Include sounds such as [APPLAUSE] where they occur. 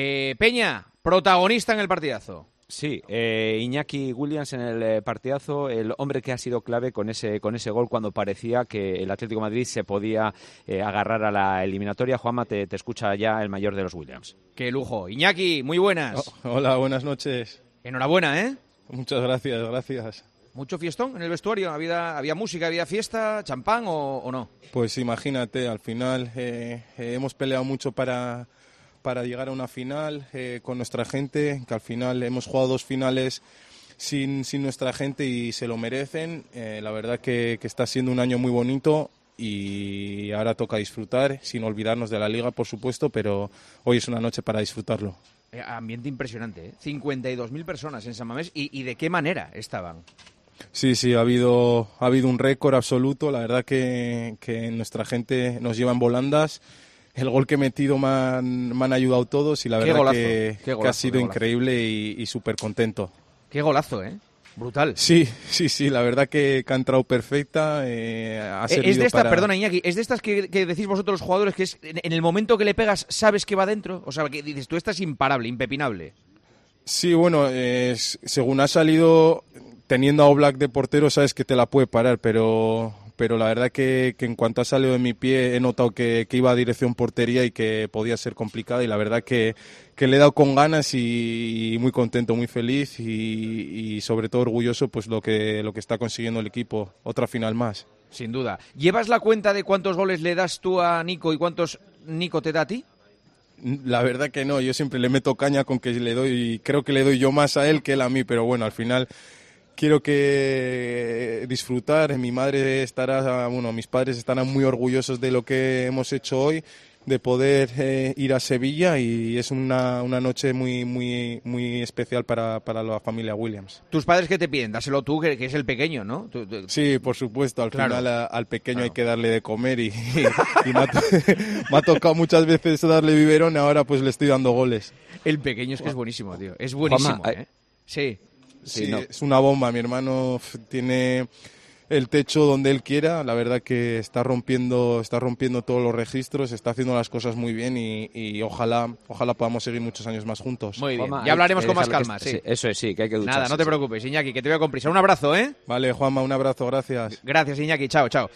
Eh, Peña, protagonista en el partidazo. Sí, eh, Iñaki Williams en el eh, partidazo, el hombre que ha sido clave con ese, con ese gol cuando parecía que el Atlético de Madrid se podía eh, agarrar a la eliminatoria. Juanma, te, te, escucha ya el mayor de los Williams. Qué lujo. Iñaki, muy buenas. Oh, hola, buenas noches. Enhorabuena, ¿eh? Muchas gracias, gracias. ¿Mucho fiestón en el vestuario? ¿Había, había música, había fiesta, champán o, o no? Pues imagínate, al final eh, eh, hemos peleado mucho para, para llegar a una final eh, con nuestra gente, que al final hemos jugado dos finales sin, sin nuestra gente y se lo merecen. Eh, la verdad que, que, está siendo un año muy bonito y ahora toca disfrutar, sin olvidarnos de la liga, por supuesto, pero hoy es una noche para disfrutarlo. Eh, ambiente impresionante, ¿eh? 52.000 personas en San Mamés ¿Y, ¿Y de qué manera estaban? Sí, sí, ha habido, ha habido un récord absoluto. La verdad que, que nuestra gente nos lleva en volandas el gol que he metido me han, me han ayudado todos y la verdad golazo, que, golazo, que, ha sido increíble y, y súper contento. Qué golazo, ¿eh? Brutal. Sí, sí, sí, la verdad que, que ha entrado perfecta. Eh, ha es de esta, para... perdona Iñaki, es de estas que, que, decís vosotros los jugadores que es en el momento que le pegas sabes que va dentro. O sea, que dices tú estás imparable, impepinable. Sí, bueno, eh, según ha salido teniendo a Oblak de portero sabes que te la puede parar, pero pero la verdad que, que, en cuanto ha salido de mi pie he notado que, que, iba a dirección portería y que podía ser complicada y la verdad que, que le he dado con ganas y, y muy contento, muy feliz y, y, sobre todo orgulloso pues lo que, lo que está consiguiendo el equipo, otra final más. Sin duda. ¿Llevas la cuenta de cuántos goles le das tú a Nico y cuántos Nico te da a ti? La verdad que no, yo siempre le meto caña con que le doy, creo que le doy yo más a él que él a mí, pero bueno, al final quiero que disfrutar. Mi madre estará, bueno, mis padres estarán muy orgullosos de lo que hemos hecho hoy, de poder eh, ir a Sevilla y es una, una noche muy, muy, muy especial para, para, la familia Williams. ¿Tus padres qué te piden? Dáselo tú, que, que es el pequeño, ¿no? Tú, tú... Sí, por supuesto. Al claro. final a, al pequeño claro. hay que darle de comer y, y, y me, ha [LAUGHS] me, ha tocado muchas veces darle biberón y ahora pues le estoy dando goles. El pequeño es que es buenísimo, tío. Es buenísimo, Juanma, ¿eh? Sí. Sí, sí no. es una bomba. Mi hermano tiene el techo donde él quiera. La verdad que está rompiendo, está rompiendo todos los registros, está haciendo las cosas muy bien y, y ojalá, ojalá podamos seguir muchos años más juntos. Muy bien. ya hablaremos con más calma. Sí. sí. Eso es, sí, que hay que ducharse. Nada, no te preocupes, Iñaki, que te voy a con prisa. Un abrazo, ¿eh? Vale, Juanma, un abrazo, gracias. Gracias, Iñaki. Chao, chao.